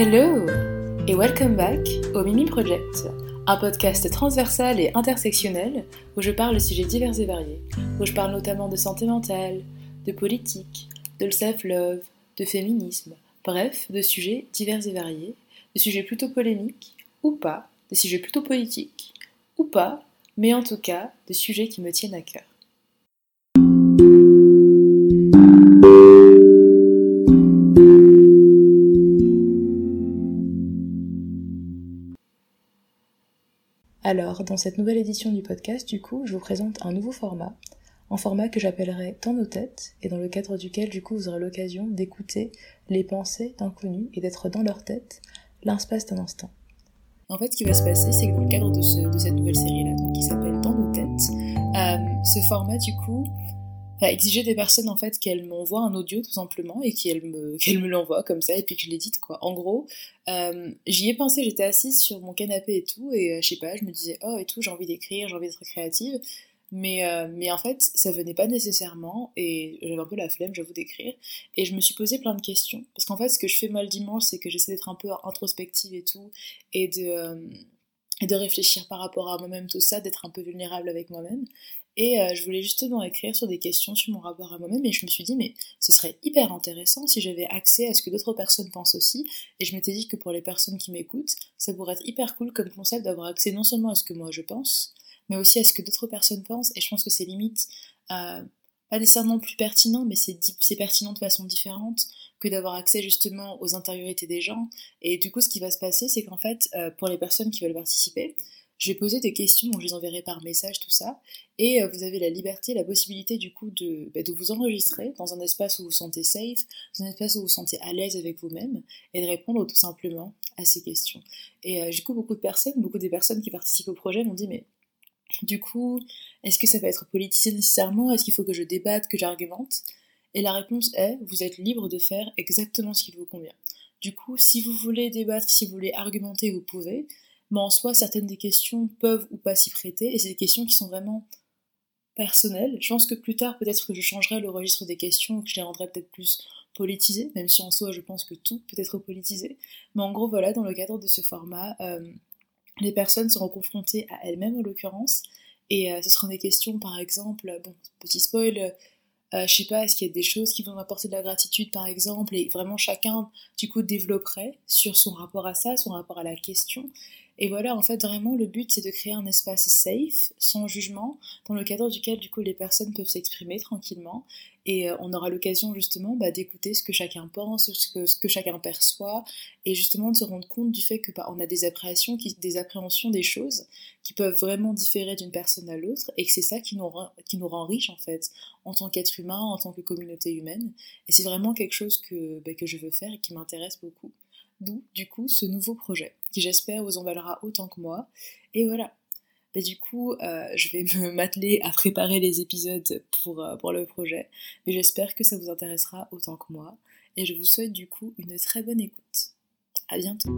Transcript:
Hello et welcome back au Mimi Project, un podcast transversal et intersectionnel où je parle de sujets divers et variés, où je parle notamment de santé mentale, de politique, de self-love, de féminisme, bref, de sujets divers et variés, de sujets plutôt polémiques ou pas, de sujets plutôt politiques ou pas, mais en tout cas de sujets qui me tiennent à cœur. Alors, dans cette nouvelle édition du podcast, du coup, je vous présente un nouveau format, un format que j'appellerai Dans nos têtes, et dans le cadre duquel, du coup, vous aurez l'occasion d'écouter les pensées d'inconnus et d'être dans leur tête l'inspace d'un instant. En fait, ce qui va se passer, c'est que dans le cadre de, cette nouvelle série-là, qui s'appelle Dans nos têtes, euh, ce format, du coup, exiger des personnes en fait qu'elles m'envoient un audio tout simplement et qu'elles me, qu'elles l'envoient comme ça et puis que je l'édite quoi. En gros, euh, j'y ai pensé, j'étais assise sur mon canapé et tout et euh, je sais pas, je me disais oh et tout, j'ai envie d'écrire, j'ai envie d'être créative. Mais, euh, mais en fait, ça venait pas nécessairement et j'avais un peu la flemme, j'avoue, d'écrire. Et je me suis posé plein de questions. Parce qu'en fait, ce que je fais le dimanche, c'est que j'essaie d'être un peu introspective et tout et de réfléchir par rapport à moi-même, tout ça, d'être un peu vulnérable avec moi-même. Et euh, je voulais justement écrire sur des questions sur mon rapport à moi-même et je me suis dit mais ce serait hyper intéressant si j'avais accès à ce que d'autres personnes pensent aussi. Et je m'étais dit que pour les personnes qui m'écoutent ça pourrait être hyper cool comme concept d'avoir accès non seulement à ce que moi je pense mais aussi à ce que d'autres personnes pensent. Et je pense que c'est limite euh, pas nécessairement plus pertinent mais c'est pertinent de façon différente que d'avoir accès justement aux intériorités des gens. Et du coup ce qui va se passer c'est qu'en fait euh, pour les personnes qui veulent participer je vais poser des questions, donc je les enverrai par message, tout ça, et euh, vous avez la liberté, la possibilité du coup de, bah, de vous enregistrer dans un espace où vous vous sentez safe, dans un espace où vous vous sentez à l'aise avec vous-même, et de répondre tout simplement à ces questions. Et euh, du coup, beaucoup de personnes, beaucoup des personnes qui participent au projet m'ont dit, mais du coup, est-ce que ça va être politisé nécessairement? Est-ce qu'il faut que je débatte, que j'argumente? Et la réponse est, vous êtes libre de faire exactement ce qui vous convient. Du coup, si vous voulez débattre, si vous voulez argumenter, vous pouvez mais en soi, certaines des questions peuvent ou pas s'y prêter, et c'est des questions qui sont vraiment personnelles. Je pense que plus tard, peut-être que je changerai le registre des questions, que je les rendrai peut-être plus politisées, même si en soi, je pense que tout peut être politisé. Mais en gros, voilà, dans le cadre de ce format, euh, les personnes seront confrontées à elles-mêmes en l'occurrence, et euh, ce seront des questions, par exemple, bon, petit spoil, euh, je sais pas, est-ce qu'il y a des choses qui vont apporter de la gratitude par exemple, et vraiment chacun du coup développerait sur son rapport à ça, son rapport à la question. Et voilà, en fait, vraiment, le but, c'est de créer un espace safe, sans jugement, dans le cadre duquel, du coup, les personnes peuvent s'exprimer tranquillement. Et euh, on aura l'occasion, justement, bah, d'écouter ce que chacun pense, ce que, chacun perçoit, et justement de se rendre compte du fait que bah, on a des appréhensions, des choses qui peuvent vraiment différer d'une personne à l'autre, et que c'est ça qui nous, rend, qui nous rend riche, en fait, en tant qu'être humain, en tant que communauté humaine. Et c'est vraiment quelque chose que, bah, que je veux faire et qui m'intéresse beaucoup. D'où, du coup, ce nouveau projet, qui j'espère vous emballera autant que moi. Et voilà. Bah, du coup, euh, je vais me m'atteler à préparer les épisodes pour, euh, pour le projet. Mais j'espère que ça vous intéressera autant que moi. Et je vous souhaite du coup une très bonne écoute. À bientôt